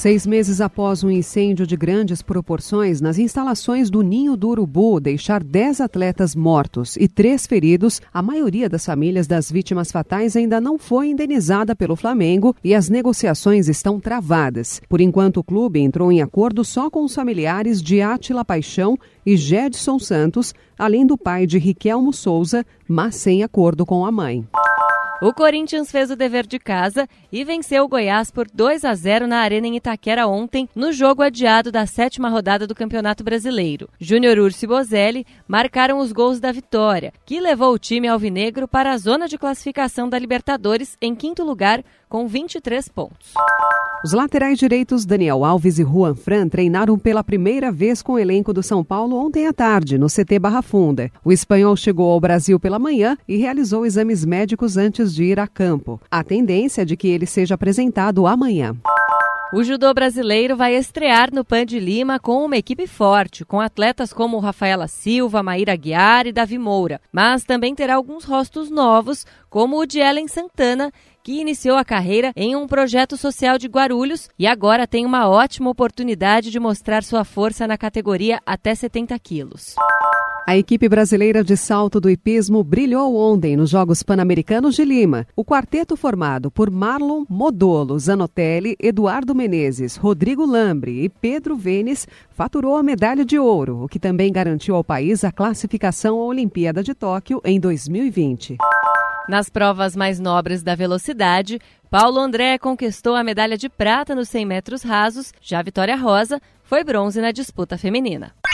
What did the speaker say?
Seis meses após um incêndio de grandes proporções nas instalações do Ninho do Urubu deixar dez atletas mortos e três feridos, a maioria das famílias das vítimas fatais ainda não foi indenizada pelo Flamengo e as negociações estão travadas. Por enquanto, o clube entrou em acordo só com os familiares de Átila Paixão e Gedson Santos, além do pai de Riquelmo Souza, mas sem acordo com a mãe. O Corinthians fez o dever de casa e venceu o Goiás por 2 a 0 na Arena em Itaquera ontem, no jogo adiado da sétima rodada do Campeonato Brasileiro. Júnior Urso e Bozelli marcaram os gols da vitória, que levou o time alvinegro para a zona de classificação da Libertadores em quinto lugar, com 23 pontos. Os laterais direitos Daniel Alves e Juan Fran treinaram pela primeira vez com o elenco do São Paulo ontem à tarde, no CT Barra Funda. O espanhol chegou ao Brasil pela manhã e realizou exames médicos antes de ir a campo. A tendência é de que ele seja apresentado amanhã. O judô brasileiro vai estrear no Pan de Lima com uma equipe forte, com atletas como Rafaela Silva, Maíra Guiar e Davi Moura. Mas também terá alguns rostos novos, como o de Ellen Santana, que iniciou a carreira em um projeto social de Guarulhos e agora tem uma ótima oportunidade de mostrar sua força na categoria até 70 quilos. A equipe brasileira de salto do hipismo brilhou ontem nos Jogos Pan-Americanos de Lima. O quarteto formado por Marlon Modolo, Zanotelli, Eduardo Menezes, Rodrigo Lambre e Pedro Venes faturou a medalha de ouro, o que também garantiu ao país a classificação à Olimpíada de Tóquio em 2020. Nas provas mais nobres da velocidade, Paulo André conquistou a medalha de prata nos 100 metros rasos, já Vitória Rosa foi bronze na disputa feminina.